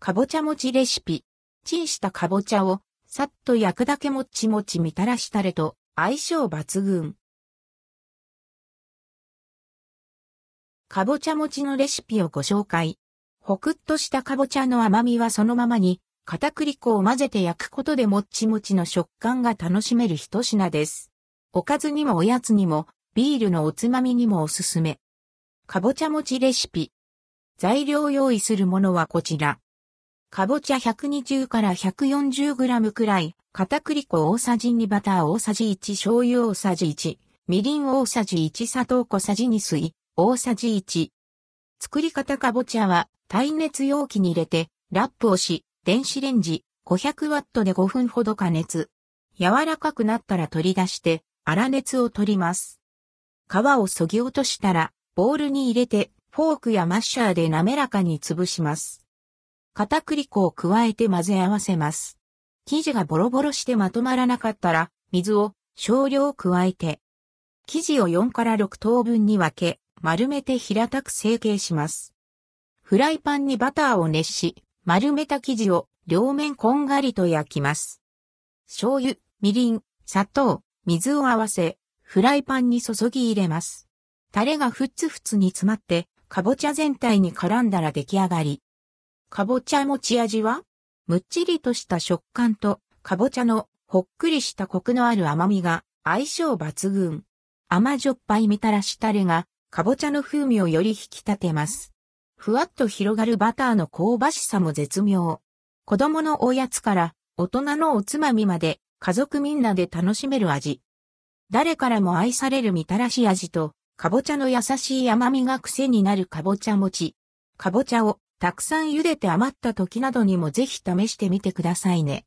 かぼちゃ餅レシピ。チンしたかぼちゃを、さっと焼くだけもっちもちみたらしたれと、相性抜群。かぼちゃ餅のレシピをご紹介。ほくっとしたかぼちゃの甘みはそのままに、片栗粉を混ぜて焼くことでもっちもちの食感が楽しめる一品です。おかずにもおやつにも、ビールのおつまみにもおすすめ。かぼちゃ餅レシピ。材料用意するものはこちら。かぼちゃ120から 140g くらい、片栗粉大さじ2バター大さじ1醤油大さじ1、みりん大さじ1砂糖小さじ2水、大さじ1。作り方かぼちゃは耐熱容器に入れてラップをし、電子レンジ500ワットで5分ほど加熱。柔らかくなったら取り出して粗熱を取ります。皮をそぎ落としたらボウルに入れてフォークやマッシャーで滑らかに潰します。片栗粉を加えて混ぜ合わせます。生地がボロボロしてまとまらなかったら水を少量加えて生地を4から6等分に分け丸めて平たく成形します。フライパンにバターを熱し、丸めた生地を両面こんがりと焼きます。醤油、みりん、砂糖、水を合わせ、フライパンに注ぎ入れます。タレがふつふつに詰まって、かぼちゃ全体に絡んだら出来上がり。かぼちゃ持ち味はむっちりとした食感と、かぼちゃのほっくりしたコクのある甘みが相性抜群。甘じょっぱいみたらしタレがかぼちゃの風味をより引き立てます。ふわっと広がるバターの香ばしさも絶妙。子供のおやつから大人のおつまみまで家族みんなで楽しめる味。誰からも愛されるみたらし味と、かぼちゃの優しい甘みが癖になるかぼちゃ餅。かぼちゃをたくさん茹でて余った時などにもぜひ試してみてくださいね。